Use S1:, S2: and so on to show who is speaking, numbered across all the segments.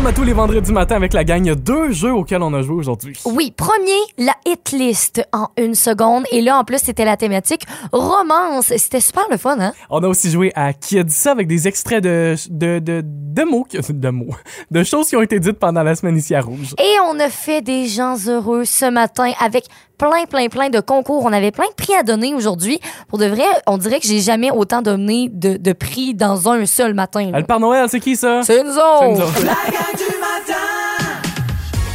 S1: Comme à tous les vendredis matin avec la gang, il y a deux jeux auxquels on a joué aujourd'hui.
S2: Oui, premier, la hit list en une seconde. Et là, en plus, c'était la thématique romance. C'était super le fun, hein?
S1: On a aussi joué à Qui a dit ça avec des extraits de, de, de, de mots, de mots, de choses qui ont été dites pendant la semaine ici à Rouge.
S2: Et on a fait des gens heureux ce matin avec plein, plein, plein de concours. On avait plein de prix à donner aujourd'hui. Pour de vrai, on dirait que j'ai jamais autant donné de, de prix dans un seul matin.
S1: Ah, Le Père Noël, c'est qui ça?
S2: C'est nous
S1: C'est nous
S2: autres.
S1: autres.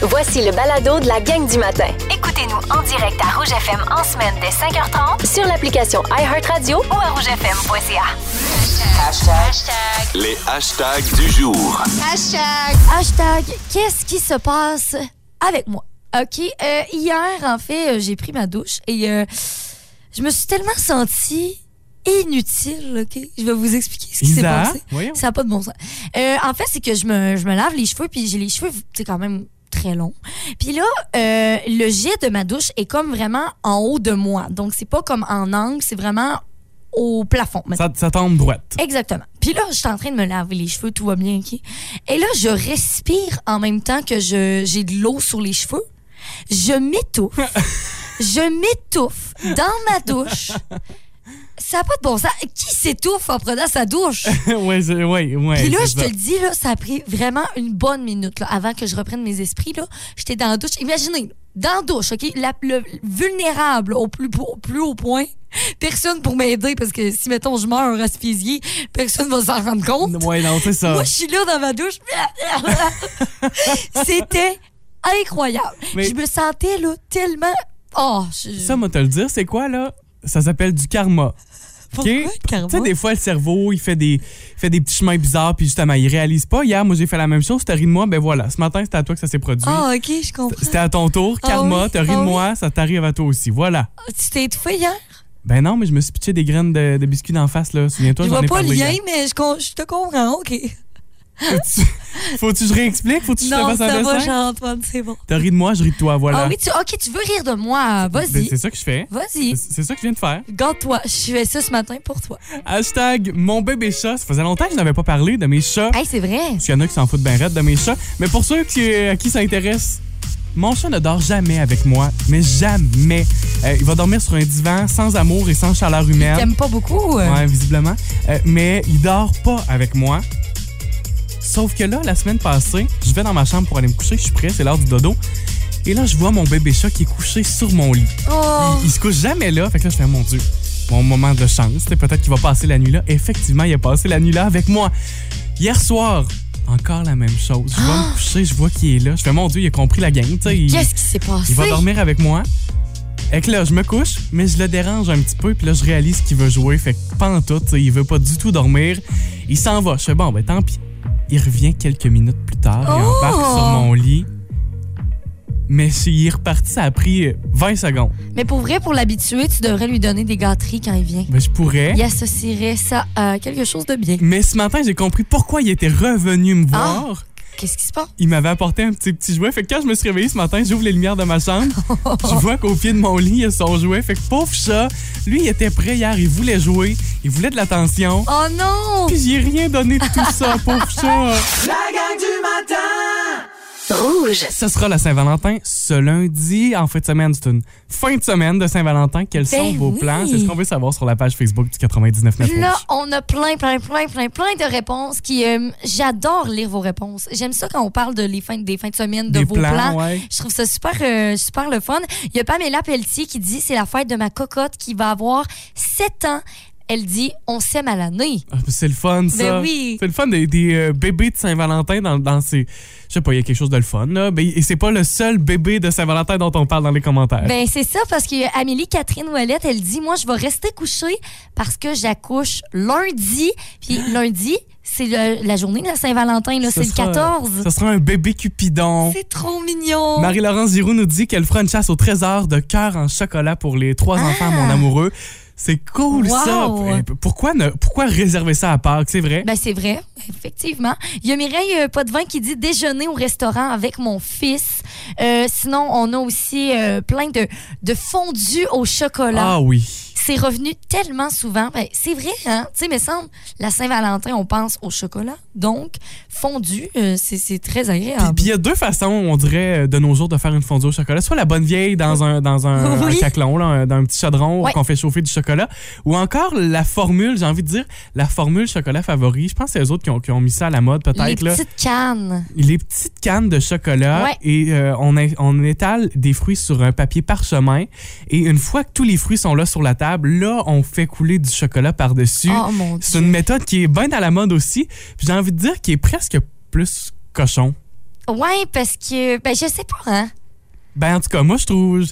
S3: Voici le balado de la gang du matin.
S4: Écoutez-nous en direct à Rouge FM en semaine dès 5h30
S3: Sur l'application iHeartRadio
S4: ou à rougefm.ca.
S5: Les hashtags du jour.
S2: Hashtag, qu'est-ce qui se passe avec moi? OK. euh, hier, en fait, euh, j'ai pris ma douche et euh, je me suis tellement sentie inutile, OK? Je vais vous expliquer ce qui s'est passé.
S1: voyons.
S2: Ça n'a pas de bon sens. Euh, en fait, c'est que je me, je me lave les cheveux, puis j'ai les cheveux, c'est quand même très longs. Puis là, euh, le jet de ma douche est comme vraiment en haut de moi. Donc, c'est pas comme en angle, c'est vraiment au plafond.
S1: Ça, ça tombe droite.
S2: Exactement. Puis là, je suis en train de me laver les cheveux, tout va bien, OK? Et là, je respire en même temps que je j'ai de l'eau sur les cheveux. Je m'étouffe. je m'étouffe dans ma douche. Ça n'a pas de bon sens. Qui s'étouffe en prenant sa douche?
S1: c'est- ouais, ouais.
S2: Puis là, je te le dis, là, ça a pris vraiment une bonne minute là, avant que je reprenne mes esprits. Là. J'étais dans la douche. Imaginez, dans la douche, OK? La, le vulnérable au plus, au plus haut point. Personne pour m'aider parce que si, mettons, je meurs asphyxié, personne va s'en rendre compte.
S1: Ouais, non, c'est ça.
S2: Moi, je suis là dans ma douche. C'était incroyable.
S1: Mais-
S2: Je me sentais là tellement. Oh, je...
S1: Ça, moi, te le dire, c'est quoi, là? Ça s'appelle du karma.
S2: Pourquoi,
S1: OK?
S2: karma?
S1: Tu sais, des fois, le cerveau, il fait des, fait des petits chemins bizarres, puis justement, il réalise pas. Hier, moi, j'ai fait la même chose. T'as ri de moi, ben voilà. Ce matin, c'était à toi que ça s'est produit.
S2: Ah, OK, je comprends.
S1: C'était à ton tour.
S2: Ah
S1: Karma,
S2: oui,
S1: t'as ri
S2: ah
S1: de
S2: oui.
S1: moi, ça t'arrive à toi aussi. Voilà.
S2: Tu t'es étouffé hier?
S1: Ben non, mais je me suis pitché des graines de, de biscuits d'en face, là. Souviens-toi,
S2: Je
S1: j'en
S2: vois
S1: ai
S2: pas le
S1: parlé
S2: lien,
S1: hier.
S2: mais je, je te comprends. OK.
S1: Faut-tu que je réexplique? Faut-tu que je te
S2: Non,
S1: fasse un
S2: ça va,
S1: dessin?
S2: Jean-Antoine, c'est bon.
S1: T'as ri de moi, je ris de toi, voilà.
S2: Ah oui, tu, ok, tu veux rire de moi.
S1: Ben,
S2: Vas-y.
S1: C'est ça que je fais.
S2: Vas-y.
S1: C'est ça que je viens de faire.
S2: Garde-toi. Je fais ça ce matin pour toi.
S1: Hashtag mon bébé chat. Ça faisait longtemps que je n'avais pas parlé de mes chats.
S2: Hey, c'est vrai.
S1: Parce qu'il y en a qui s'en foutent bien raide de mes chats. Mais pour ceux qui, à qui ça intéresse, mon chat ne dort jamais avec moi. Mais jamais. Euh, il va dormir sur un divan sans amour et sans chaleur humaine.
S2: T'aimes pas beaucoup? euh?
S1: Ouais, visiblement. Euh, mais il dort pas avec moi. Sauf que là, la semaine passée, je vais dans ma chambre pour aller me coucher. Je suis prêt, c'est l'heure du dodo. Et là, je vois mon bébé chat qui est couché sur mon lit.
S2: Oh.
S1: Il, il se couche jamais là. Fait que là, je fais, mon Dieu, mon moment de chance. Peut-être qu'il va passer la nuit là. Effectivement, il a passé la nuit là avec moi. Hier soir, encore la même chose. Je vais me coucher, je vois qu'il est là. Je fais, mon Dieu, il a compris la game.
S2: Qu'est-ce qui s'est passé?
S1: il va dormir avec moi. Et que là, je me couche, mais je le dérange un petit peu, puis là, je réalise qu'il veut jouer. Fait que sais, il veut pas du tout dormir. Il s'en va. Je fais bon, ben tant pis. Il revient quelques minutes plus tard, il
S2: Oh!
S1: embarque sur mon lit. Mais s'il est reparti, ça a pris euh, 20 secondes.
S2: Mais pour vrai, pour l'habituer, tu devrais lui donner des gâteries quand il vient.
S1: Ben, je pourrais.
S2: Il associerait ça à quelque chose de bien.
S1: Mais ce matin, j'ai compris pourquoi il était revenu me
S2: Ah! Qu'est-ce qui se passe?
S1: Il m'avait apporté un petit, petit jouet. Fait que quand je me suis réveillée ce matin, j'ouvre les lumières de ma chambre. je vois qu'au pied de mon lit, il y a son jouet. Fait que pauvre chat, lui, il était prêt hier. Il voulait jouer. Il voulait de l'attention.
S2: Oh non!
S1: Puis j'y ai rien donné de tout ça, pauvre chat.
S3: Rouge.
S1: Ce sera la Saint-Valentin ce lundi. En fin de semaine, c'est une fin de semaine de Saint-Valentin. Quels sont
S2: Ben
S1: vos
S2: oui.
S1: plans? C'est ce qu'on veut savoir sur la page Facebook du 99.9
S2: Là,
S1: Rouge.
S2: on a plein, plein, plein, plein, plein de réponses qui. euh, J'adore lire vos réponses. J'aime ça quand on parle de les fins, des fins de semaine, de
S1: Des
S2: vos
S1: plans,
S2: plans.
S1: ouais.
S2: Je trouve ça super, euh, super le fun. Il y a Pamela Pelletier qui dit c'est la fête de ma cocotte qui va avoir 7 ans. Elle dit on s'aime à l'année.
S1: Ah, C'est le fun, ça.
S2: Ben oui.
S1: C'est le fun des, des, euh, bébés de Saint-Valentin dans, dans ces. Je sais pas, il y a quelque chose de le fun, là. Mais, et c'est pas le seul bébé de Saint-Valentin dont on parle dans les commentaires.
S2: Ben c'est ça parce que Amélie Catherine Ouellette, elle dit moi je vais rester couchée parce que j'accouche lundi. Puis lundi, c'est la journée de la Saint-Valentin c'est le
S1: sera-
S2: 14.
S1: Ce sera un bébé Cupidon.
S2: C'est trop mignon.
S1: Marie-Laurence Giroux nous dit qu'elle fera une chasse au trésor de cœur en chocolat pour les trois
S2: Ah.
S1: enfants, mon amoureux. C'est cool, ça.
S2: Wow.
S1: Pourquoi, ne, pourquoi réserver ça à Pâques? C'est vrai?
S2: Ben, c'est vrai, effectivement. Il y a Mireille euh, Potvin qui dit déjeuner au restaurant avec mon fils. Euh, sinon, on a aussi euh, plein de, de fondus au chocolat.
S1: ah oui.
S2: C'est revenu tellement souvent. Ben, c'est vrai, hein? Tu sais, mais semble, la Saint-Valentin, on pense au chocolat. Donc, fondu, euh, c'est c'est très agréable.
S1: puis il y a deux façons, on dirait, de nos jours de faire une fondue au chocolat. Soit la bonne vieille dans un, dans un,
S2: Oui.
S1: un caclon, là, dans un petit chaudron
S2: Ouais.
S1: qu'on fait chauffer du chocolat. Ou encore la formule, j'ai envie de dire, la formule chocolat favori. Je pense que c'est eux autres qui ont, qui ont mis ça à la mode
S2: Les
S1: peut-être. là.
S2: petites cannes.
S1: les petites cannes de chocolat
S2: Ouais.
S1: et euh, on, étale des fruits sur un papier parchemin et une fois que tous les fruits sont là sur la table, là on fait couler du chocolat par-dessus.
S2: Oh
S1: C'est une méthode qui est bien à la mode aussi. Puis j'ai envie de dire qui est presque plus cochon.
S2: Ouais, parce que, ben, je sais pas, hein?
S1: Ben en tout cas, moi je trouve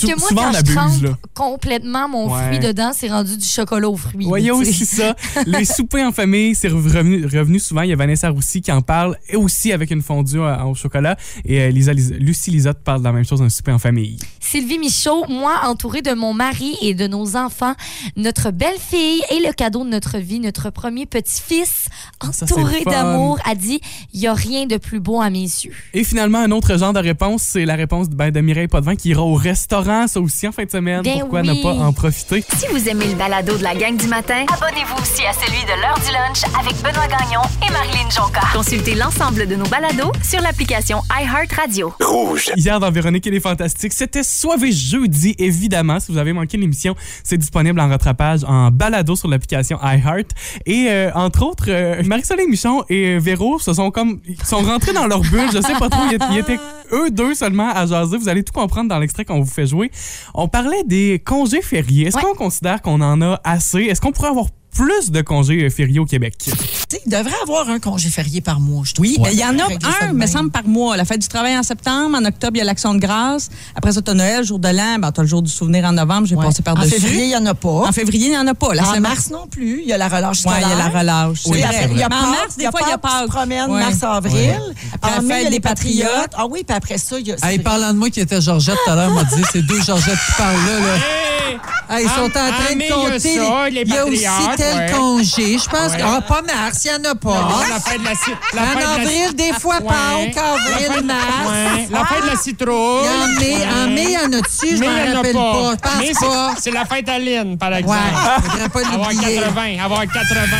S2: parce que moi,
S1: souvent
S2: quand
S1: on
S2: je trempe
S1: là.
S2: complètement mon
S1: Ouais.
S2: fruit dedans, c'est rendu du chocolat aux fruits.
S1: Ouais, il y a
S2: tu sais.
S1: aussi ça. Les soupers en famille, c'est revenu, revenu souvent. Il y a Vanessa Roussy qui en parle, et aussi avec une fondue euh, au chocolat. Et euh, Lisa, Lisa- Lucie Lisotte parle de la même chose, un souper en famille.
S2: Sylvie Michaud, moi, entourée de mon mari et de nos enfants, notre belle-fille et le cadeau de notre vie, notre premier petit-fils,
S1: Ah, ça, c'est
S2: entouré
S1: le fun.
S2: d'amour, a dit il n'y a rien de plus beau à mes yeux.
S1: Et finalement, un autre genre de réponse, c'est la réponse ben, de Mireille Potvin qui ira au restaurant, ça aussi, en fin de semaine.
S2: Ben
S1: Pourquoi
S2: oui.
S1: ne pas en profiter?
S4: Si vous aimez le balado de la gang du matin, abonnez-vous aussi à celui de l'heure du lunch avec Benoît Gagnon et Marilyn Jonca. Consultez l'ensemble de nos balados sur l'application iHeartRadio.
S5: Rouge.
S1: Hier dans Véronique et les Fantastiques, c'était Soivé jeudi, évidemment. Si vous avez manqué l'émission, c'est disponible en rattrapage en balado sur l'application iHeart. Et euh, entre autres, euh, Marie-Soleil Michon et Véro se sont comme ils sont rentrés dans leur bulle. Je sais pas trop, ils étaient eux deux seulement à jaser. Vous allez tout comprendre dans l'extrait qu'on vous fait jouer. On parlait des congés fériés. Est-ce
S2: Ouais.
S1: qu'on considère qu'on en a assez? Est-ce qu'on pourrait avoir plus de congés euh, fériés au Québec?
S6: Tu sais, il devrait avoir un congé férié par mois, je trouve.
S7: Oui, il y en a un, me semble, par mois. La fête du travail en septembre. En octobre, il y a l'Action de grâce. Après ça, tu as Noël, jour de l'an. Ben, tu as le jour du souvenir en novembre. J'ai
S6: Ouais.
S7: passé
S6: En
S7: par-dessus.
S6: février, il n'y en a pas.
S7: En février, il n'y en a pas.
S6: En mars non plus. Il y a la relâche scolaire.
S7: il y a la relâche.
S6: Oui, il y a
S7: Mais en mars, des fois, il y a
S6: promènent,
S7: Ouais.
S6: mars-avril. En mai, il y a les
S7: des Patriotes.
S6: Ah oui, puis après ça, il y a...
S8: Hey, parlant de moi qui était Georgette tout à l'heure, m'a dit c'est deux Georgettes qui parlent là. là. Hey, ils sont en train
S9: ah,
S8: de compter.
S9: ça, les
S8: il y a aussi tel
S9: ouais.
S8: congé? Je pense
S9: Ouais.
S8: que. Ah, pas mars, il n'y en a pas.
S9: la fête de la, ci- la
S8: En
S9: fête de la-
S8: avril, des fois,
S9: Ouais.
S8: Pâques,
S9: La
S8: avril, mars.
S9: ouais. La fête de la citrouille.
S8: Et en mai, en mai, il y en a dessus, je
S9: Mais il y
S8: m'en
S9: en a
S8: rappelle pas. Je
S9: Mais
S8: pense
S9: c'est-
S8: pas.
S9: C'est la fête à Lynn, par
S8: Ouais,
S9: exemple.
S8: faudrait pas
S9: Avoir
S8: l'oublier.
S9: 80, avoir 80.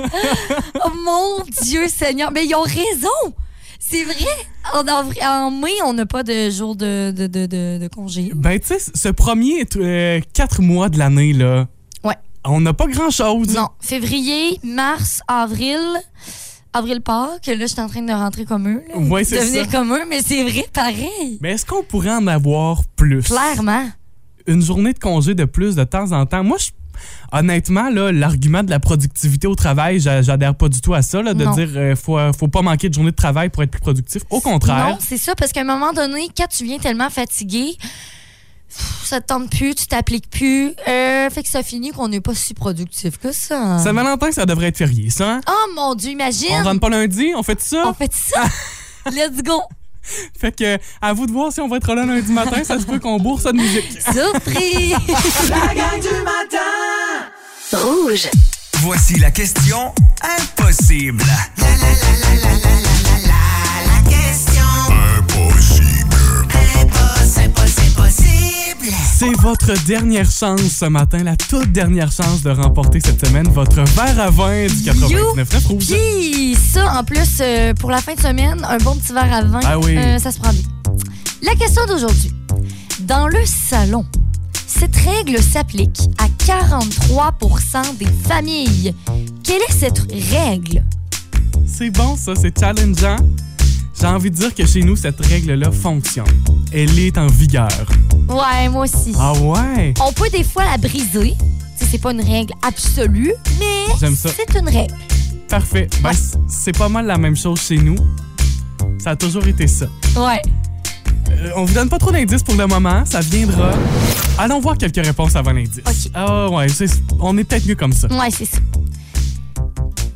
S2: Oh mon Dieu Seigneur, mais ils ont raison! C'est vrai! En, en mai, on n'a pas de jour de, de, de, de, de congé.
S1: Ben, tu sais, ce premier euh, quatre mois de l'année, là,
S2: Ouais.
S1: On n'a pas grand-chose.
S2: Non, février, mars, avril. Avril Pâques, là, je suis en train de rentrer comme eux. là,
S1: Ouais, c'est
S2: devenir
S1: ça.
S2: comme eux, mais c'est vrai, pareil.
S1: Mais est-ce qu'on pourrait en avoir plus?
S2: Clairement.
S1: Une journée de congé de plus de temps en temps. Moi, je- honnêtement, là, l'argument de la productivité au travail, j'a- j'adhère pas du tout à ça, là, de
S2: Non.
S1: dire euh, faut, faut pas manquer de journée de travail pour être plus productif. Au contraire.
S2: Non, c'est ça, parce qu'à un moment donné, quand tu viens tellement fatigué, ça te tente plus, tu t'appliques plus. Euh, fait que ça finit qu'on n'est pas si productif que ça.
S1: Saint-Valentin, ça devrait être férié, ça. hein?
S2: Oh mon Dieu, imagine!
S1: On rentre pas lundi, on fait ça?
S2: On fait ça! Let's go!
S1: Fait que, à vous de voir si on va être là lundi matin, ça se peut qu'on bourse ça de musique.
S2: Surprise!
S3: Rouge.
S10: Voici la question impossible.
S1: C'est votre dernière chance ce matin, la toute dernière chance de remporter cette semaine votre verre à vin du 99 rouge.
S2: Puis ça, en plus, euh, pour la fin de semaine, un bon petit verre à vin,
S1: Ah oui.
S2: euh, ça se prend bien. La question d'aujourd'hui. Dans le salon, cette règle s'applique à 43% des familles. Quelle est cette règle?
S1: C'est bon ça, c'est challengeant. J'ai envie de dire que chez nous, cette règle-là fonctionne. Elle est en vigueur.
S2: Ouais, moi aussi.
S1: Ah ouais?
S2: On peut des fois la briser. C'est pas une règle absolue, mais
S1: J'aime ça.
S2: c'est une règle.
S1: Parfait. Ben, c'est pas mal la même chose chez nous. Ça a toujours été ça.
S2: Ouais.
S1: Euh, on vous donne pas trop d'indices pour le moment, ça viendra. Allons voir quelques réponses avant l'indice.
S2: Ok.
S1: Ah ouais, on est peut-être mieux comme ça.
S2: Ouais, c'est ça.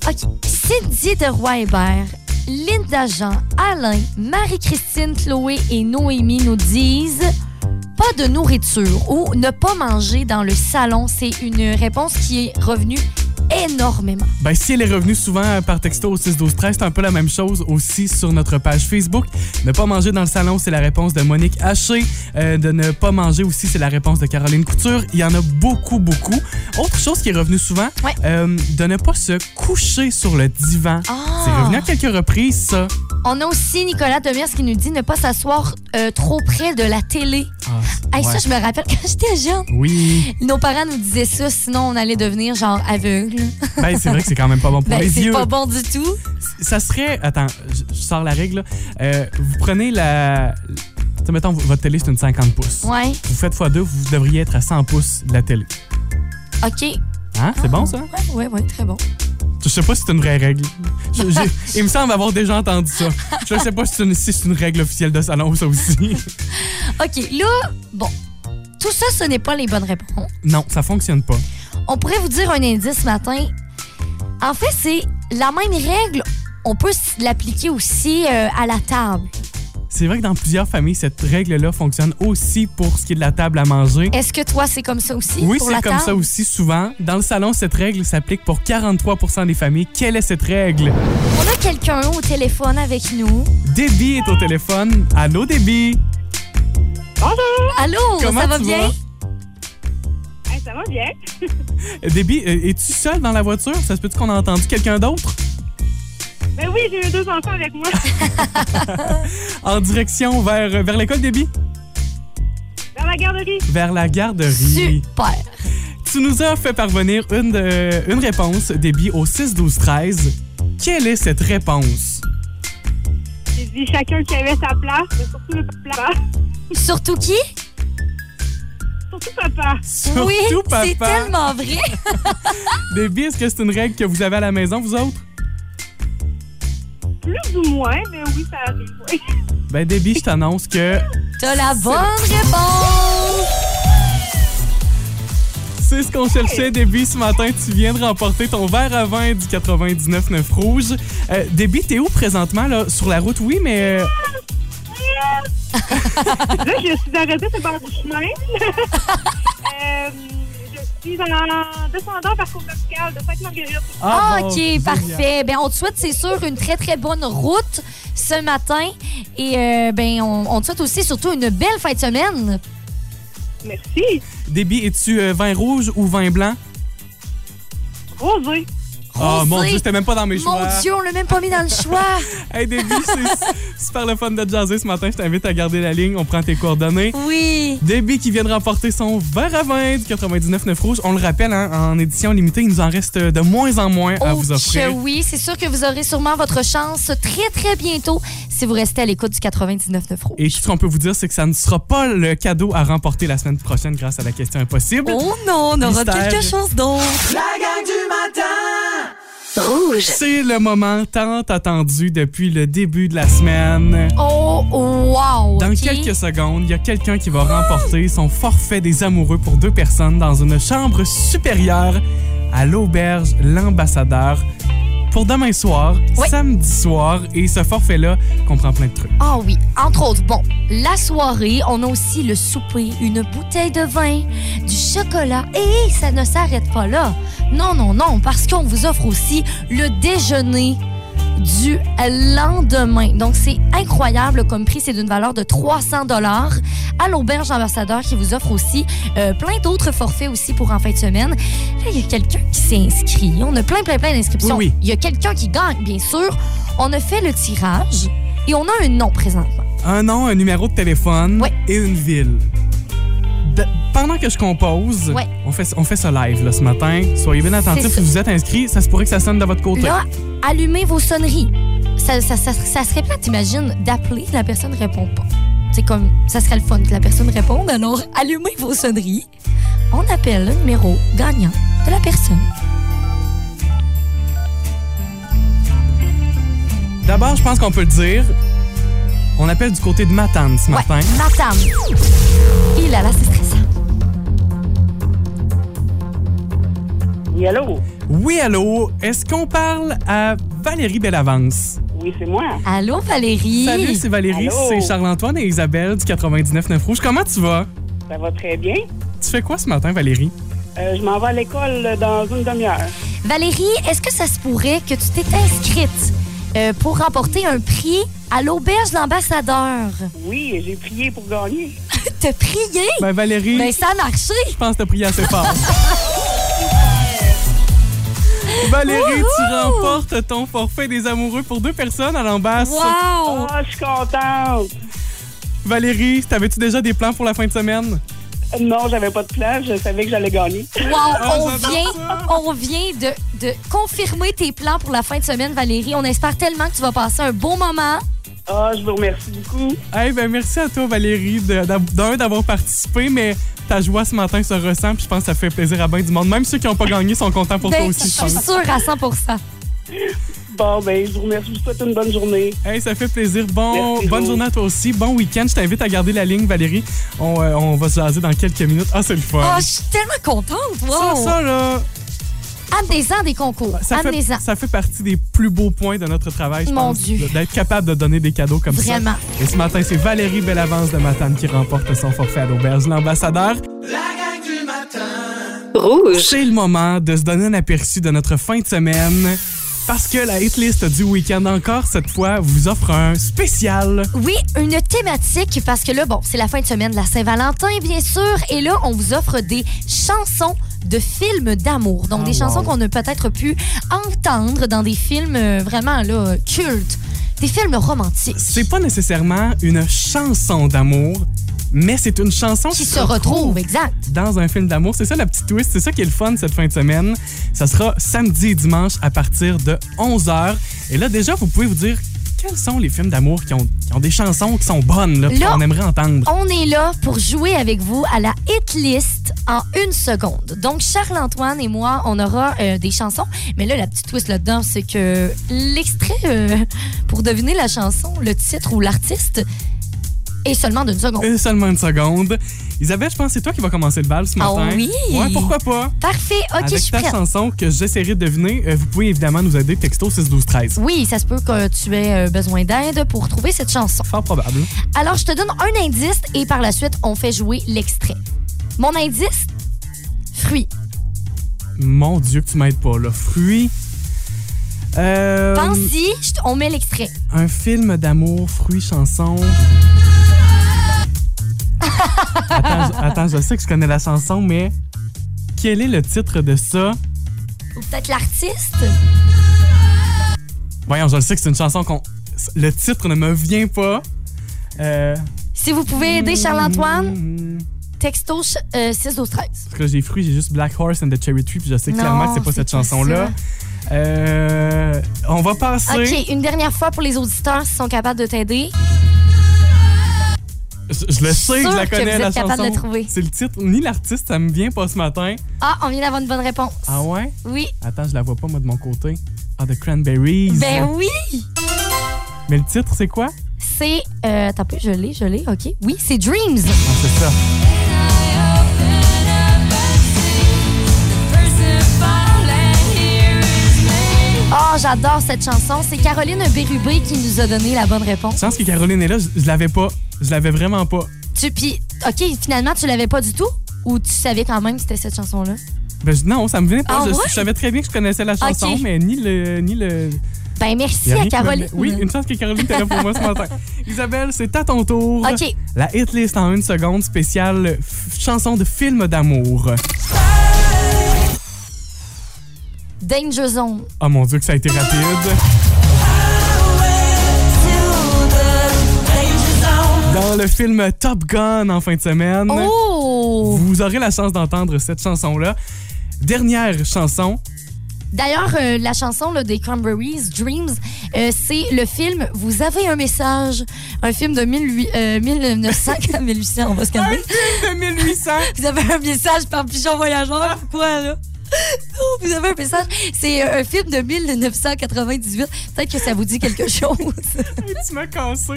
S2: OK. Cindy de Roy-Hébert, Linda Jean, Alain, Marie-Christine, Chloé et Noémie nous disent pas de nourriture ou ne pas manger dans le salon, c'est une réponse qui est revenue énormément.
S1: Ben, si elle est revenue souvent par texto au 6 12 13 c'est un peu la même chose aussi sur notre page Facebook. Ne pas manger dans le salon, c'est la réponse de Monique Haché. Euh, de ne pas manger aussi, c'est la réponse de Caroline Couture. Il y en a beaucoup, beaucoup. Autre chose qui est revenue souvent,
S2: Ouais.
S1: euh, de ne pas se coucher sur le divan.
S2: Ah!
S1: C'est revenu à quelques reprises, ça.
S2: On a aussi Nicolas Demers qui nous dit ne pas s'asseoir euh, trop près de la télé.
S1: Ah,
S2: Hey,
S1: ouais.
S2: Ça, je me rappelle quand j'étais jeune.
S1: Oui.
S2: Nos parents nous disaient ça, sinon on allait devenir genre aveugle.
S1: Ben, c'est vrai que c'est quand même pas bon pour
S2: Ben,
S1: les
S2: c'est
S1: yeux.
S2: pas bon du tout.
S1: Ça serait. Attends, je, je sors la règle. là. Euh, vous prenez la. Tu sais, mettons, votre télé, c'est une 50 pouces.
S2: Ouais.
S1: Vous faites x2, vous devriez être à 100 pouces de la télé.
S2: OK.
S1: Hein? C'est bon, ça?
S2: Ouais, ouais, ouais, très bon.
S1: Je sais pas si c'est une vraie règle. Je- il me semble avoir déjà entendu ça. Je sais pas si c'est une, si c'est une règle officielle de salon, ça aussi.
S2: OK, là, bon. Tout ça, ce n'est pas les bonnes réponses.
S1: Non, ça fonctionne pas.
S2: On pourrait vous dire un indice ce matin. En fait, c'est la même règle. On peut l'appliquer aussi euh, à la table.
S1: C'est vrai que dans plusieurs familles, cette règle-là fonctionne aussi pour ce qui est de la table à manger.
S2: Est-ce que toi, c'est comme ça aussi
S1: Oui, c'est comme
S2: table?
S1: ça aussi souvent. Dans le salon, cette règle s'applique pour 43% des familles. Quelle est cette règle?
S2: On a quelqu'un au téléphone avec nous.
S1: Debbie est au téléphone. Allô, Debbie?
S2: Allô,
S1: Comment
S2: ça va bien?
S1: vas?
S11: Ça va bien?
S1: Debbie, euh, es-tu seule dans la voiture? Ça se peut-tu qu'on a entendu quelqu'un d'autre?
S11: Ben oui, j'ai eu deux enfants avec moi.
S1: En direction vers, vers l'école, Debbie?
S11: Dans la garderie.
S1: Vers la garderie.
S2: Super.
S1: Tu nous as fait parvenir une, de- une réponse, Debbie, au 6-12-13. Quelle est cette réponse?
S11: J'ai dit chacun qui avait sa place, mais surtout le papa.
S2: Surtout qui?
S11: Surtout papa.
S1: Surtout
S2: oui,
S1: papa.
S2: c'est tellement vrai.
S1: Debbie, est-ce que c'est une règle que vous avez à la maison, vous autres?
S11: Plus ou moins, mais oui, ça arrive. Oui.
S1: Ben, Debbie, je t'annonce que
S2: T'as la bonne réponse.
S1: c'est ce qu'on cherchait, Debbie, ce matin. Tu viens de remporter ton verre à vin du 99.9 Rouge. Euh, Debbie, t'es où présentement, là? Sur la route, oui, mais... euh,
S11: Là, je suis arrêtée sur le bord du chemin. Euh, je suis en descendant par Côte-Verticale de Sainte-Marguerite.
S2: Ah,
S1: bon,
S2: OK, parfait. Ben, on te souhaite, c'est sûr, une très, très bonne route ce matin. Et euh, ben, on, on te souhaite aussi surtout une belle fin de semaine.
S11: Merci.
S1: Debbie, es-tu euh, vin rouge ou vin blanc?
S11: Rosé.
S1: Oh mon. Dieu, c'était même pas dans mes choix.
S2: Mon Dieu, on l'a même pas mis dans le choix.
S1: Hey Debbie, c'est super le fun de jaser ce matin. Je t'invite à garder la ligne. On prend tes coordonnées.
S2: Oui.
S1: Debbie qui vient de remporter son verre à vin du 99.9 Rouge. On le rappelle, hein, en édition limitée, il nous en reste de moins en moins à vous offrir.
S2: que oui, c'est sûr que vous aurez sûrement votre chance très, très bientôt si vous restez à l'écoute du 99.9 Rouge.
S1: Et tout ce qu'on peut vous dire, c'est que ça ne sera pas le cadeau à remporter la semaine prochaine grâce à la question impossible.
S2: Oh non, on aura
S1: Mystère.
S2: quelque chose d'autre.
S10: La gang du matin!
S3: Rouge.
S1: C'est le moment tant attendu depuis le début de la semaine.
S2: Oh, wow.
S1: Dans quelques secondes, il y a quelqu'un qui va remporter son forfait des amoureux pour deux personnes dans une chambre supérieure à l'auberge L'Ambassadeur pour demain soir,
S2: Oui.
S1: samedi soir. Et ce forfait-là comprend plein de trucs.
S2: Ah oui, entre autres, bon, la soirée, on a aussi le souper, une bouteille de vin, du chocolat et ça ne s'arrête pas là. Non, non, non, parce qu'on vous offre aussi le déjeuner du lendemain. Donc, c'est incroyable comme prix. C'est d'une valeur de 300 dollars à l'auberge ambassadeur qui vous offre aussi euh, plein d'autres forfaits aussi pour en fin de semaine. Là, il y a quelqu'un qui s'est inscrit. On a plein, plein, plein d'inscriptions.
S1: Oui, oui.
S2: Il y a quelqu'un qui gagne, bien sûr. On a fait le tirage et on a un nom présentement.
S1: Un nom, un numéro de téléphone et une ville. Pendant que je compose,
S2: Ouais.
S1: on, fait, on fait ça live là, ce matin. Soyez bien attentifs si vous êtes inscrits. Ça se pourrait que ça sonne de votre côté.
S2: Là, allumez vos sonneries. Ça, ça, ça, ça serait plate, t'imagines, d'appeler, la personne ne répond pas. C'est comme, ça serait le fun que la personne réponde. Alors, allumez vos sonneries. On appelle le numéro gagnant de la personne.
S1: D'abord, je pense qu'on peut le dire. On appelle du côté de Matane ce matin.
S2: Ouais. Il là là,
S11: Oui, allô?
S1: Oui, allô? Est-ce qu'on parle à Valérie Bellavance?
S11: Oui, c'est moi.
S2: Allô, Valérie?
S1: Salut, c'est Valérie,
S11: Allô?
S1: c'est Charles-Antoine et Isabelle du 99.9 Rouge. Comment tu vas?
S11: Ça va très bien.
S1: Tu fais quoi ce matin, Valérie?
S11: Euh, je m'en vais à l'école dans une demi-heure.
S2: Valérie, est-ce que ça se pourrait que tu t'es inscrite euh, pour remporter un prix à l'auberge de l'ambassadeur?
S11: Oui, j'ai prié pour gagner.
S2: T'as prié?
S1: Ben, Valérie,
S2: Ben, ça a marché.
S1: je pense que t'as prié assez fort. Valérie, tu remportes ton forfait des amoureux pour deux personnes à l'ambasse.
S2: Wow!
S11: Ah, je suis contente.
S1: Valérie, t'avais-tu déjà des plans pour la fin de semaine?
S11: Non, j'avais pas de plan. Je savais que j'allais gagner.
S2: Wow,
S1: Ah,
S2: on vient, on vient de, de confirmer tes plans pour la fin de semaine, Valérie. On espère tellement que tu vas passer un bon moment.
S11: Ah, je vous remercie beaucoup.
S1: Eh ben merci à toi, Valérie, d'un, d'avoir participé, mais ta joie ce matin se ressent, puis je pense que ça fait plaisir à bien du monde. Même ceux qui n'ont pas gagné sont contents pour toi
S2: Ben,
S1: aussi,
S2: je
S1: je
S2: suis
S1: pense.
S2: sûre à 100
S11: Bon, ben, je vous remercie. Je vous souhaite une bonne journée.
S1: Hey, ça fait plaisir. Bon,
S11: Merci,
S1: bonne journée à toi aussi. Bon week-end. Je t'invite à garder la ligne, Valérie. On, euh, on va se jaser dans quelques minutes. Ah, c'est le fun.
S2: Oh, je suis tellement contente.
S1: ça,
S2: Wow!
S1: ça, là,
S2: Amenez-en des concours.
S1: ça fait,
S2: Amenez-en.
S1: ça fait partie des plus beaux points de notre travail, je
S2: Mon
S1: pense,
S2: Dieu.
S1: d'être capable de donner des cadeaux comme
S2: Vraiment.
S1: ça. Et ce matin, c'est Valérie Bellavance de Matane qui remporte son forfait à l'auberge. L'ambassadeur,
S3: Rouge.
S1: c'est le moment de se donner un aperçu de notre fin de semaine. Parce que la hit list du week-end encore cette fois vous offre un spécial.
S2: Oui, une thématique parce que là, bon, c'est la fin de semaine de la Saint-Valentin, bien sûr. Et là, on vous offre des chansons de films d'amour. Donc,
S1: Ah,
S2: des
S1: wow.
S2: chansons qu'on a peut-être pu entendre dans des films euh, vraiment là, cultes, des films romantiques.
S1: C'est pas nécessairement une chanson d'amour, mais c'est une chanson
S2: Qui se retrouvent, exact.
S1: dans un film d'amour. C'est ça la petite twist, c'est ça qui est le fun cette fin de semaine. Ça sera samedi et dimanche à partir de 11h. Et là, déjà, vous pouvez vous dire quels sont les films d'amour qui ont, qui ont des chansons qui sont bonnes, là,
S2: Là,
S1: qu'on aimerait entendre?
S2: On est là pour jouer avec vous à la hit list en une seconde. Donc, Charles-Antoine et moi, on aura euh, des chansons. Mais là, la petite twist là-dedans, c'est que l'extrait euh, pour deviner la chanson, le titre ou l'artiste est seulement d'une seconde.
S1: Et seulement une seconde. Isabelle, je pense que c'est toi qui va commencer le bal ce
S2: Ah
S1: matin.
S2: oui?
S1: Ouais, pourquoi pas?
S2: Parfait, ok,
S1: Avec
S2: je suis
S1: ta
S2: prête.
S1: chanson que j'essaierai de deviner, euh, vous pouvez évidemment nous aider texto 6 12 13.
S2: Oui, ça se peut que tu aies euh, besoin d'aide pour trouver cette chanson.
S1: Fort probable.
S2: Alors, je te donne un indice et par la suite, on fait jouer l'extrait. Mon indice, fruit.
S1: Mon Dieu que tu m'aides pas là. Fruits. Euh,
S2: Pense-y, on met l'extrait.
S1: un film d'amour, fruits, chanson. attends, je- attends, je sais que je connais la chanson, mais quel est le titre de ça?
S2: Ou peut-être l'artiste?
S1: Voyons, je le sais que c'est une chanson qu'on. Le titre ne me vient pas. Euh,
S2: Si vous pouvez aider Charles-Antoine, texto euh, 6 12 13.
S1: Parce que j'ai fruits, j'ai juste Black Horse and the Cherry Tree, puis je sais
S2: Non,
S1: clairement que c'est pas cette chanson-là. Euh, on va passer.
S2: OK, une dernière fois pour les auditeurs s'ils sont capables de t'aider.
S1: Je, le sais, je la connais la
S2: êtes capable de
S1: chanson. C'est le titre, ni l'artiste, ça me vient pas ce matin.
S2: Ah, on vient d'avoir une bonne réponse.
S1: Ah ouais?
S2: Oui.
S1: Attends, je la vois pas moi de mon côté. Ah, The Cranberries.
S2: Ben oui!
S1: Mais le titre, c'est quoi?
S2: C'est. Euh, peu, je l'ai, je l'ai, OK. Oui, c'est Dreams.
S1: Ah, c'est ça.
S2: Oh, j'adore cette chanson. C'est Caroline Bérubé qui nous a donné la bonne réponse.
S1: Chance que Caroline est là, je, je l'avais pas. Je l'avais vraiment pas.
S2: Tu, puis, OK, finalement, tu l'avais pas du tout? Ou tu savais quand même que c'était cette chanson-là?
S1: Ben, je- non, ça me venait pas.
S2: Ah
S1: je, je savais très bien que je connaissais la chanson, mais ni le. Ni le
S2: Ben, merci à
S1: me
S2: Caroline.
S1: Oui, une chance que Caroline était là pour moi ce matin. Isabelle, c'est à ton tour.
S2: OK.
S1: La hit list en une seconde spéciale chanson de film d'amour.
S2: Danger Zone.
S1: Oh mon Dieu, que ça a été rapide. Dans le film Top Gun en fin de semaine,
S2: Oh!
S1: vous aurez la chance d'entendre cette chanson-là. Dernière chanson,
S2: D'ailleurs, euh, la chanson là, des Cranberries, Dreams, euh, c'est le film Vous avez un message, un film de 18, euh, 1900, 1800, on va se calmer.
S1: de 1800.
S2: Vous avez un message par pigeon voyageur, quoi là? Oh, vous avez un message. C'est euh, un film de 1998. Peut-être que ça vous dit quelque chose.
S1: tu m'as cassé.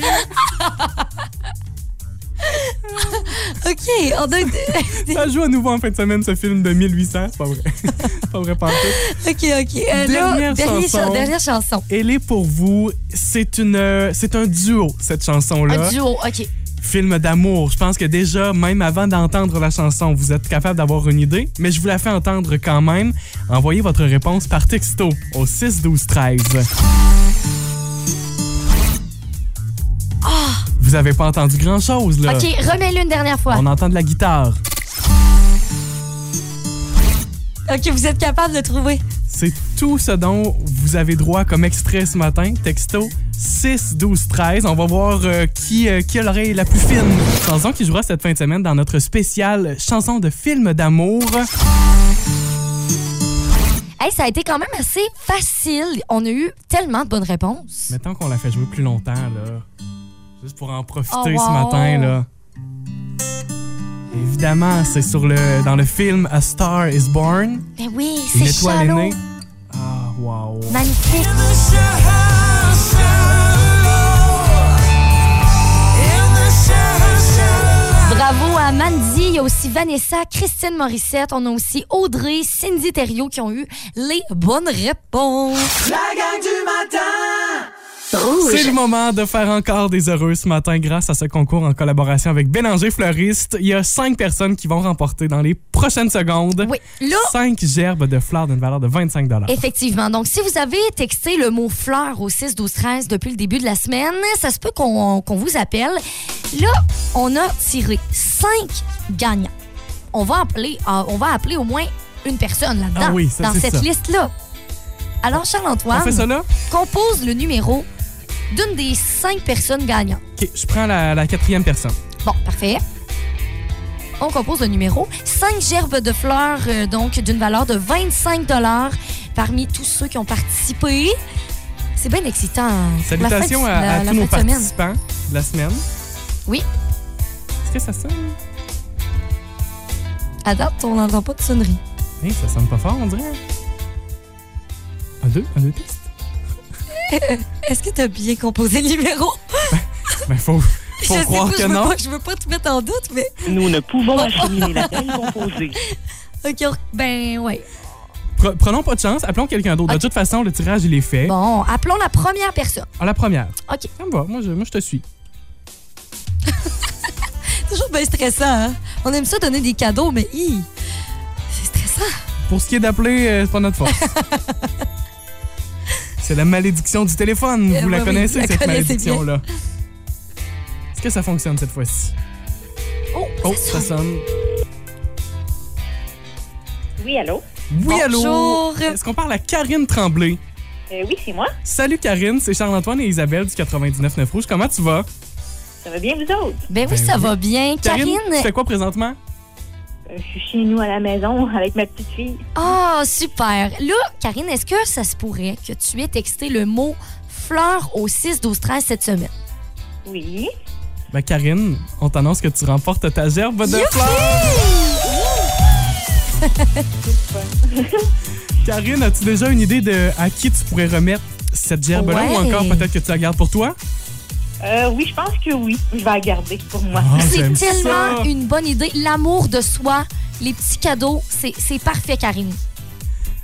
S2: OK, on a...
S1: Ça joue à nouveau en fin de semaine, ce film de 1800. C'est pas vrai. C'est pas vrai, pas.
S2: OK, OK. Euh, là,
S1: Dernière
S2: dernière
S1: chanson.
S2: cha- dernière chanson.
S1: Elle est pour vous. C'est une, euh, c'est un duo, cette chanson-là.
S2: Un duo, OK.
S1: Film d'amour. Je pense que déjà, même avant d'entendre la chanson, vous êtes capable d'avoir une idée, mais je vous la fais entendre quand même. Envoyez votre réponse par texto au 6 12 13. Vous avez pas entendu grand-chose, là.
S2: OK, remets-le une dernière fois.
S1: On entend de la guitare.
S2: OK, vous êtes capable de trouver.
S1: C'est tout ce dont vous avez droit comme extrait ce matin. Texto 6 12 13. On va voir euh, qui, euh, qui a l'oreille la plus fine. Chanson qui jouera cette fin de semaine dans notre spécial chanson de film d'amour.
S2: Hey, ça a été quand même assez facile. On a eu tellement de bonnes réponses.
S1: Mettons qu'on l'a fait jouer plus longtemps, là. Juste pour en profiter
S2: Oh,
S1: ce matin, là. Évidemment, c'est sur le dans le film A Star is Born.
S2: Ben oui,
S1: Une
S2: c'est
S1: étoile est
S2: shallow.
S1: née. Ah, wow.
S2: Magnifique. Bravo à Mandy, il y a aussi Vanessa, Christine Morissette, on a aussi Audrey, Cindy Thériault qui ont eu les bonnes réponses.
S3: La gang du matin!
S1: C'est le moment de faire encore des heureux ce matin grâce à ce concours en collaboration avec Bélanger Fleuriste. Il y a cinq personnes qui vont remporter dans les prochaines secondes
S2: Oui, là,
S1: cinq gerbes de fleurs d'une valeur de 25
S2: Effectivement. Donc, si vous avez texté le mot fleur au 6 12 13 depuis le début de la semaine, ça se peut qu'on qu'on vous appelle. Là, on a tiré cinq gagnants. On va appeler, euh, on va appeler au moins une personne là-dedans,
S1: Ah oui,
S2: dans cette liste-là. Alors, Charles-Antoine, compose le numéro d'une des cinq personnes gagnantes.
S1: OK, je prends la, la quatrième personne.
S2: Bon, parfait. On compose le numéro. Cinq gerbes de fleurs, euh, donc d'une valeur de 25 parmi tous ceux qui ont participé. C'est bien excitant. la
S1: Salutations
S2: fin de-
S1: à,
S2: la-
S1: à
S2: la
S1: tous nos participants de la semaine.
S2: Oui.
S1: Est-ce que ça sonne?
S2: À date, on n'entend pas de sonnerie.
S1: Hein, ça sonne pas fort, on dirait. Un, deux, un, deux,
S2: Est-ce que tu as bien composé le numéro?
S1: Ben, faut, faut
S2: je
S1: croire
S2: sais pas,
S1: que
S2: je veux
S1: non.
S2: Pas, je veux pas te mettre en doute, mais.
S12: Nous ne pouvons acheminer l'appel composé.
S2: OK, on- ben, ouais.
S1: Pre- prenons pas de chance, appelons quelqu'un d'autre. De toute façon, le tirage, il est fait.
S2: Bon, appelons la première personne.
S1: À la première.
S2: OK.
S1: Ça me va, moi je, moi, je te suis.
S2: Toujours bien stressant, hein? On aime ça donner des cadeaux, mais hi, c'est stressant.
S1: Pour ce qui est d'appeler, euh, c'est pas notre force. C'est la malédiction du téléphone.
S2: Euh,
S1: Vous la
S2: oui,
S1: connaissez,
S2: la
S1: cette malédiction-là. Est-ce que ça fonctionne cette fois-ci?
S2: Oh,
S1: Oh, ça sonne.
S11: Oui, allô?
S1: Oui, allô?
S2: Bonjour.
S1: Est-ce qu'on parle à Karine Tremblay?
S11: Euh, oui, c'est moi.
S1: Salut Karine, c'est Charles-Antoine et Isabelle du 99.9 Rouge. Comment tu vas?
S11: Ça va bien, vous autres?
S2: Ben oui,
S1: Ben
S2: ça
S1: oui.
S2: va bien.
S1: Karine,
S2: Karine?
S1: tu fais quoi présentement?
S11: Euh, je suis chez nous à la maison avec ma petite fille.
S2: Ah, super. Là, Karine, est-ce que ça se pourrait que tu aies texté le mot fleur au 6 12 13 cette semaine?
S11: Oui.
S1: Ben Karine, on t'annonce que tu remportes ta gerbe de fleurs. Karine, as-tu déjà une idée de à qui tu pourrais remettre cette gerbe-là
S2: Ouais.
S1: ou encore peut-être que tu la gardes pour toi?
S11: Euh, oui, je pense que oui. Je vais la garder pour moi.
S1: Ah,
S2: C'est tellement
S1: ça.
S2: une bonne idée. L'amour de soi, les petits cadeaux, c'est c'est parfait, Karine.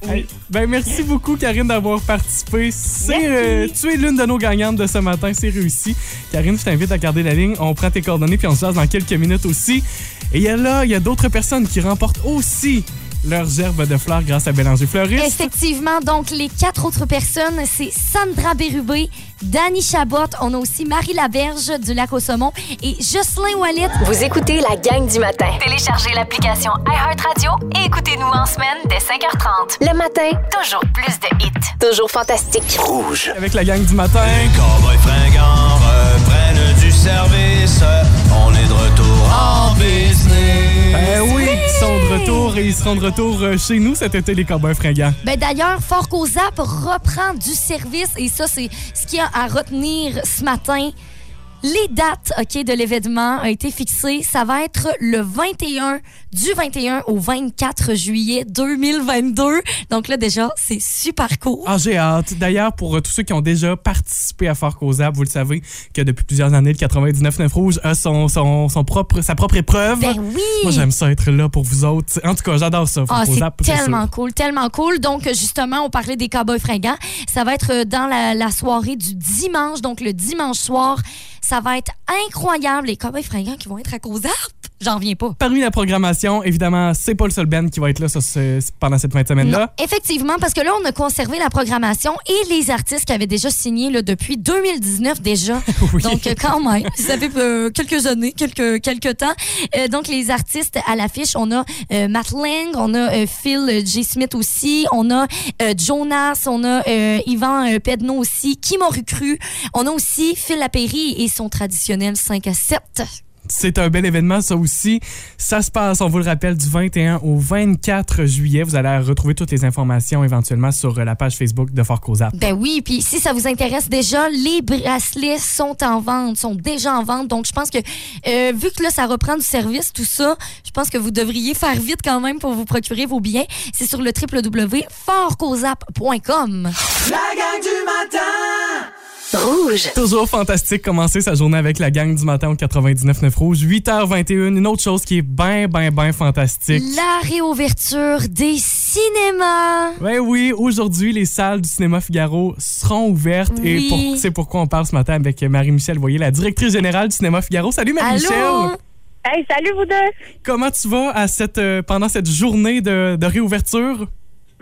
S1: Hey, Ben merci beaucoup Karine d'avoir participé. Euh, tu es l'une de nos gagnantes de ce matin, c'est réussi. Karine, je t'invite à garder la ligne. On prend tes coordonnées puis on se jase dans quelques minutes aussi. Et il y a là, il y a d'autres personnes qui remportent aussi leur gerbe de fleurs grâce à Bélanger Fleuriste.
S2: Effectivement, donc les quatre autres personnes, c'est Sandra Bérubé, Dani Chabot, on a aussi Marie Laberge du Lac au Saumon et Jocelyn Wallet.
S4: Vous écoutez la gang du matin. Téléchargez l'application iHeartRadio et écoutez-nous en semaine dès 5h30. Le matin, toujours plus de hits. Toujours fantastique.
S5: Rouge.
S1: Avec la gang du matin.
S10: Les
S1: ils seront de retour euh, chez nous cet été, les Cowboys fringants.
S2: Ben d'ailleurs, Fort Cozap reprend du service et ça, c'est ce qu'il y a à retenir ce matin. Les dates ok, de l'événement ont été fixées. Ça va être le 21, du 21 au 24 juillet 2022. Donc là, déjà, c'est super cool.
S1: Ah, j'ai hâte. D'ailleurs, pour euh, tous ceux qui ont déjà participé à Fort Causable, vous le savez que depuis plusieurs années, le 99.9 Rouge a son, son, son propre, sa propre épreuve.
S2: Ben oui!
S1: Moi, j'aime ça être là pour vous autres. En tout cas, j'adore ça, Fort
S2: Ah,
S1: Causable,
S2: c'est tellement cool, tellement cool. Donc, justement, on parlait des Cowboys fringants. Ça va être euh, dans la, la soirée du dimanche, donc le dimanche soir. Ça Ça va être incroyable. Les cobayes fringants qui vont être à cause J'en reviens pas.
S1: Parmi la programmation, évidemment, c'est pas le seul band qui va être là pendant cette fin de semaine-là.
S2: Effectivement, parce que là, on a conservé la programmation et les artistes qui avaient déjà signé là, depuis 2019 déjà. Donc, euh, quand même, ça fait euh, quelques années, quelques, quelques temps. Euh, donc, les artistes à l'affiche, on a euh, Matt Lang, on a Phil J. Smith aussi, on a Jonas, on a Yvan Pedneau aussi, qui m'aurait cru. On a aussi Phil Lapéry et son traditionnel 5 à 7.
S1: C'est un bel événement, ça aussi. Ça se passe, on vous le rappelle, du 21 au 24 juillet. Vous allez retrouver toutes les informations éventuellement sur euh, la page Facebook de Fort Cozap.
S2: Ben oui, puis si ça vous intéresse déjà, les bracelets sont en vente, sont déjà en vente. Donc je pense que euh, vu que là ça reprend du service, tout ça, je pense que vous devriez faire vite quand même pour vous procurer vos billets. C'est sur le www.fortcozap.com.
S3: La gang du matin!
S4: Rouge.
S1: Toujours fantastique commencer sa journée avec la gang du matin au 99.9 Rouge. 8h21. Une autre chose qui est bien, bien, bien fantastique.
S2: La réouverture des cinémas.
S1: Ouais, oui, aujourd'hui, les salles du cinéma Figaro seront ouvertes. Et pour- c'est pourquoi on parle ce matin avec Marie-Michel Voyer, la directrice générale du cinéma Figaro. Salut Marie-Michel!
S2: Allô?
S11: Hey, salut vous deux!
S1: Comment tu vas à cette, euh, pendant cette journée de, de réouverture?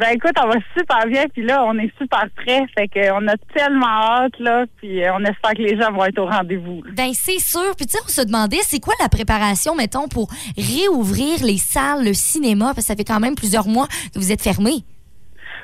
S11: Ben écoute, on va super bien, puis là, on est super prêts. Fait qu'on a tellement hâte, là, puis euh, on espère que les gens vont être au rendez-vous.
S2: Ben c'est sûr. Puis tu sais, on se demandait, c'est quoi la préparation, mettons, pour réouvrir les salles, le cinéma? Parce que ça fait quand même plusieurs mois que vous êtes fermés.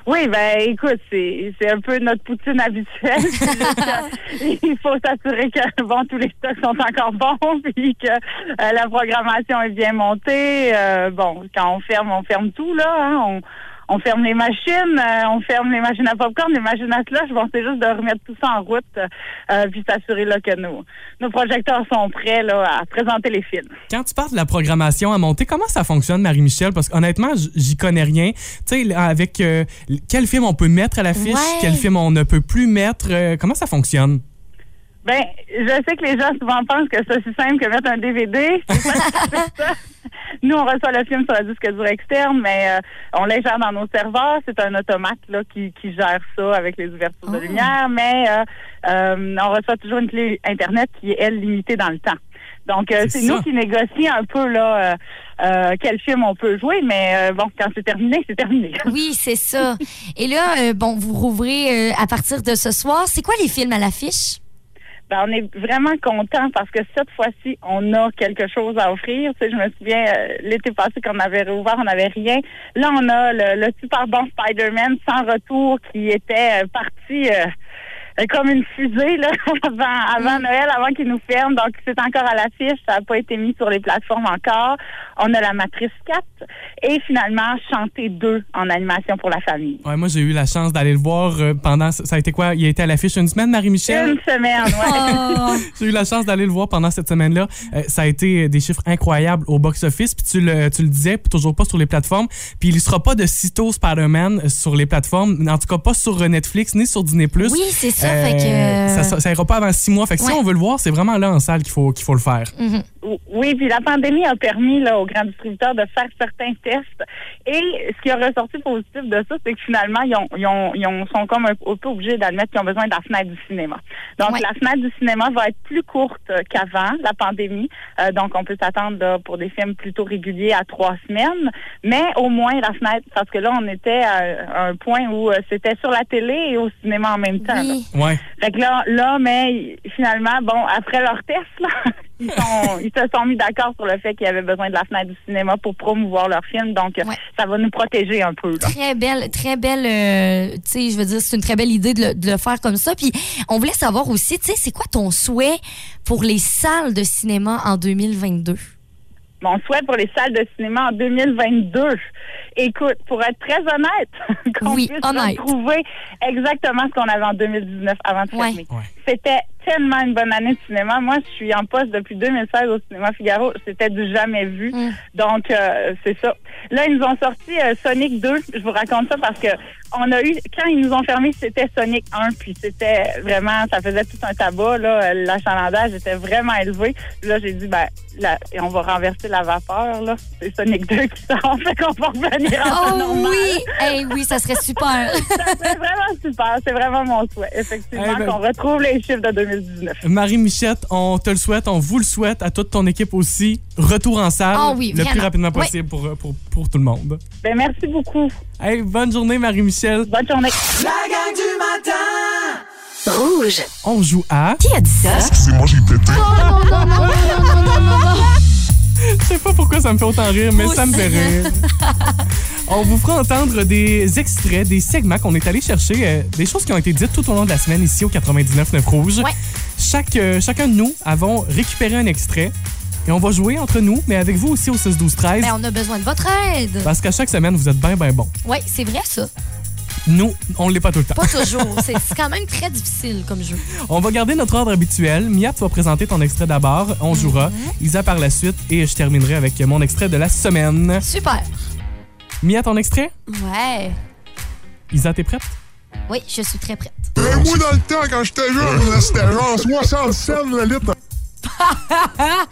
S11: Oui, ben écoute, c'est c'est un peu notre poutine habituelle. Il faut s'assurer que bon, tous les stocks sont encore bons, puis que euh, la programmation est bien montée. Euh, bon, quand on ferme, on ferme tout là. hein. On, on ferme les machines, euh, on ferme les machines à popcorn, les machines à slush. Bon, c'est juste de remettre tout ça en route, euh, puis s'assurer là que nos, nos projecteurs sont prêts là à présenter les films.
S1: Quand tu parles de la programmation à monter, comment ça fonctionne, Marie-Michel? Parce qu'honnêtement, j'y connais rien. Tu sais, avec euh, quel film on peut mettre à l'affiche,
S2: Ouais.
S1: quel film on ne peut plus mettre, euh, comment ça fonctionne?
S11: Ben, je sais que les gens souvent pensent que c'est aussi simple que mettre un DVD. Ça. Nous, on reçoit le film sur un disque dur externe, mais euh, on l'ingère dans nos serveurs. C'est un automate là, qui, qui gère ça avec les ouvertures de lumière, mais euh, euh, on reçoit toujours une clé Internet qui est, elle, limitée dans le temps. Donc, euh,
S13: C'est
S11: nous qui négocions un peu là euh, euh, quel film on peut jouer, mais euh, bon, quand c'est terminé, c'est terminé.
S2: Oui, c'est ça. Et là, euh, bon, vous rouvrez euh, à partir de ce soir. C'est quoi les films à l'affiche?
S11: Ben, on est vraiment content parce que cette fois-ci, on a quelque chose à offrir. Tu je me souviens, euh, l'été passé, quand on avait réouvert, on n'avait rien. Là, on a le, le super bon Spider-Man sans retour qui était euh, parti euh, comme une fusée là, avant, avant Noël, avant qu'il nous ferme. Donc, c'est encore à l'affiche. Ça n'a pas été mis sur les plateformes encore. On a la Matrice 4 et finalement, Chanter 2 en animation pour la famille.
S1: Ouais, moi, j'ai eu la chance d'aller le voir euh, pendant. Ça a été quoi? Il a été à l'affiche une semaine, Marie-Michel?
S11: Une semaine, ouais.
S1: J'ai eu la chance d'aller le voir pendant cette semaine-là. Euh, ça a été des chiffres incroyables au box-office. Puis tu le, tu le disais, puis toujours pas sur les plateformes. Puis il ne sera pas de sitôt Spider-Man sur les plateformes. En tout cas, pas sur euh, Netflix ni sur Disney+.
S2: Oui, c'est ça, fait que-
S1: Ça, ça, ça ira pas avant six mois. Fait que si on veut le voir, c'est vraiment là en salle qu'il faut, qu'il faut le faire.
S11: Oui, puis la pandémie a permis là, aux grands distributeurs de faire certains tests. Et ce qui a ressorti positif de ça, c'est que finalement, ils, ont, ils, ont, ils ont- sont comme un, un peu obligés d'admettre qu'ils ont besoin de la fenêtre du cinéma. Donc,
S2: Ouais.
S11: la fenêtre du cinéma va être plus courte qu'avant la pandémie. Euh, donc, on peut s'attendre là, pour des films plutôt réguliers à trois semaines. Mais au moins, la fenêtre, parce que là, on était à un point où euh, c'était sur la télé et au cinéma en même temps. là.
S1: Ouais.
S11: Fait que là, là, mais finalement, bon, après leur test, là, ils, sont, ils se sont mis d'accord sur le fait qu'il y avait besoin de la fenêtre du cinéma pour promouvoir leur film. Donc, euh, ça va nous protéger un peu. Là.
S2: Très belle, très belle, euh, tu sais, je veux dire, c'est une très belle idée de le, de le faire comme ça. Puis, on voulait savoir aussi, tu sais, c'est quoi ton souhait pour les salles de cinéma en 2022?
S11: Mon souhait pour les salles de cinéma en 2022. Écoute, pour être très honnête, qu'on
S2: Oui,
S11: puisse
S2: honnête.
S11: retrouver exactement ce qu'on avait en 2019 avant de fermer. C'était tellement une bonne année de cinéma. Moi, je suis en poste depuis 2016 au cinéma Figaro. C'était du jamais vu.
S2: Mm.
S11: Donc, euh, c'est ça. Là, ils nous ont sorti euh, Sonic 2. Je vous raconte ça parce que on a eu, quand ils nous ont fermé, c'était Sonic 1, puis c'était vraiment, ça faisait tout un tabac, là. L'achalandage était vraiment élevé. Là, j'ai dit, ben, là, et on va renverser la vapeur, là. C'est Sonic 2 qui sort, fait qu'on va revenir en
S2: Oh
S11: normal.
S2: oui! Hey, oui, ça serait super.
S11: ça serait vraiment super. C'est vraiment mon souhait, effectivement,
S1: Eh ben-
S11: qu'on retrouve les chiffres de 2019. 2019.
S1: Marie Michette, on te le souhaite, on vous le souhaite, à toute ton équipe aussi. Retour en salle
S11: Ah oui,
S1: le plus rapidement
S11: Oui.
S1: possible pour, pour, pour tout le monde.
S11: Ben, merci beaucoup.
S1: Hey, bonne journée, Marie-Michel.
S11: Bonne journée.
S3: La gang du matin
S4: Rouge.
S1: On joue à.
S4: Qui a dit ça?
S13: Excusez-moi, j'ai pété.
S1: Je sais pas pourquoi ça me fait autant rire, mais ça me fait rire. On vous fera entendre des extraits, des segments qu'on est allé chercher, euh, des choses qui ont été dites tout au long de la semaine ici au 99.9 Rouge. Chaque, euh, chacun de nous avons récupéré un extrait et on va jouer entre nous, mais avec vous aussi au 6 12 13
S2: Ben, on a besoin de votre aide.
S1: parce qu'à chaque semaine, vous êtes bien, bien bon.
S2: Oui, c'est vrai ça.
S1: Nous, on l'est pas tout le temps.
S2: Pas toujours. C'est quand même très difficile comme jeu.
S1: On va garder notre ordre habituel. Mia, tu vas présenter ton extrait d'abord. On jouera. Isa par la suite. Et je terminerai avec mon extrait de la semaine.
S2: Super.
S1: Mia, ton extrait?
S2: Ouais.
S1: Isa, t'es prête?
S2: Oui, je suis très prête.
S13: Ben, moi, dans le temps, quand j'étais jeune, c'était genre 60 cents le litre.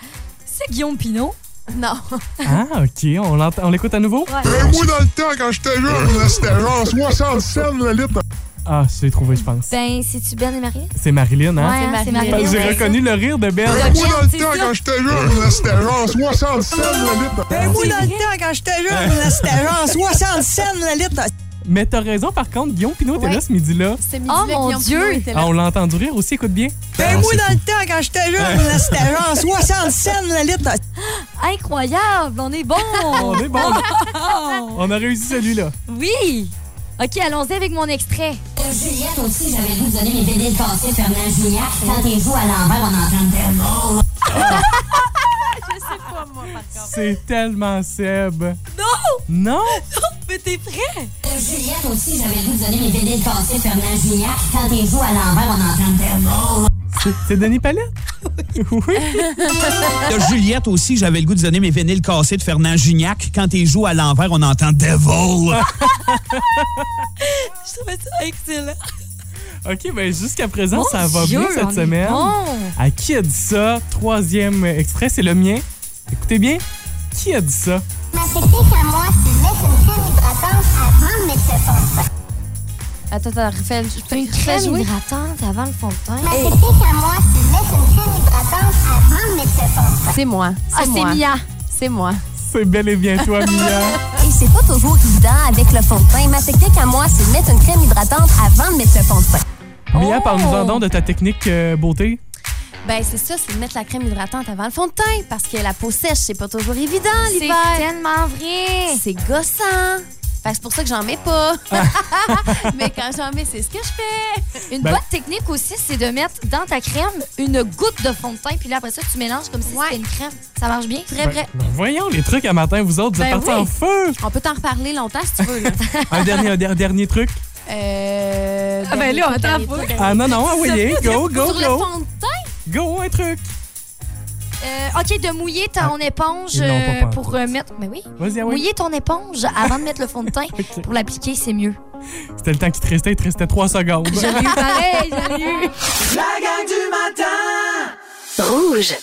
S2: C'est Guillaume Pinot? Non.
S1: Ah, OK. On l'ent- on l'écoute à nouveau?
S13: Ben, moi, dans le temps, quand j'étais jeune, là, c'était genre 60 cents le litre.
S1: Ah, je l'ai trouvé, je pense.
S2: Ben, c'est-tu Ben et Marie?
S1: C'est Marilyn, hein?
S2: Ouais, c'est Marilyn.
S1: J'ai reconnu le rire de Ben.
S13: Ben, moi, dans le temps, quand j'étais jeune, là, c'était genre 60 cents le litre.
S6: Ben, moi, dans le temps, quand j'étais jeune, là, c'était genre 60 cents le litre.
S1: Mais t'as raison, par contre, Guillaume Pinot était là ce midi-là.
S2: C'est Oh mon Dieu!
S1: Ah, on l'a entendu rire aussi, écoute bien.
S6: Ben,
S1: Ah,
S6: moi,
S1: c'est
S6: dans le temps, quand j'étais jeune, là, c'était genre 60 cents le litre.
S2: Incroyable! On est bon!
S1: On est bon. On a réussi celui-là.
S2: oui! OK, allons-y avec mon extrait.
S14: Juliette aussi, j'avais de donner mes vinyles cassés Fernand Gignac. Quand il joue à l'envers, on entend le mot.
S2: Je sais pas, moi, par contre.
S1: C'est tellement Seb.
S2: Non!
S1: Non?
S2: Mais t'es prêt?
S14: Juliette aussi, j'avais de donner mes vinyles cassés Fernand Gignac. Quand il joue à l'envers, on entend le mot.
S1: C'est- Denis Palette? oui.
S15: De Juliette aussi, j'avais le goût de donner mes vinyles cassés de Fernand Gignac. Quand il joue à l'envers, on entend Devil.
S2: Je trouvais ça excellent.
S1: OK, ben jusqu'à présent,
S2: Mon
S1: ça va
S2: Dieu,
S1: bien cette semaine.
S2: bon.
S1: À qui a dit ça? Troisième extrait, c'est le mien. Écoutez bien. Qui a dit ça?
S14: Ma technique à moi, c'est mettre une crème hydratante avant de mettre le fond de teint.
S2: Attends, attends, refais,
S14: Une crème
S2: jouer.
S14: hydratante
S2: avant le fond de teint.
S14: Ma technique à moi, c'est de mettre une crème hydratante avant de mettre le fond de teint.
S16: C'est moi.
S2: Ah, c'est. Mia.
S16: C'est moi.
S1: C'est bel et bien toi, Mia.
S14: Et c'est pas toujours évident avec le fond de teint. Ma technique à moi, c'est de mettre une crème hydratante avant de mettre le fond de teint.
S1: Mia, parle-nous-en donc de ta technique euh, beauté.
S16: Ben, c'est ça, c'est de mettre la crème hydratante avant le fond de teint parce que la peau sèche, c'est pas toujours évident
S2: C'est
S16: l'hiver.
S2: tellement vrai.
S16: C'est gossant. C'est pour ça que j'en mets pas. Mais quand j'en mets, c'est ce que je fais.
S2: Une
S1: Ben-
S2: bonne technique aussi, c'est de mettre dans ta crème une goutte de fond de teint, puis là, après ça, tu mélanges comme si c'était une crème. Ça marche bien? Très
S1: Ben,
S2: vrai.
S1: ben, voyons les trucs à matin, vous autres, vous êtes
S16: Ben
S1: partis
S16: oui.
S1: en feu.
S16: On peut t'en reparler longtemps si tu veux. Là.
S1: Un dernier, un der- dernier truc.
S16: Euh,
S2: Ah, ben là, on t'en fout.
S1: Ah non, non, envoyez. Go, go,
S16: Sur le
S1: go.
S16: fond de teint?
S1: Go, un truc.
S2: Euh, OK, de mouiller ton éponge
S1: ils l'ont pas
S2: euh, pour euh, mettre. Mais oui.
S1: Vas-y, ah oui.
S2: Mouiller ton éponge avant de mettre le fond de teint. Pour l'appliquer, c'est mieux.
S1: C'était le temps qui te restait, il te restait trois secondes.
S2: Je l'ai eu pareil, je l'ai eu.
S3: La gang du matin
S4: Rouge.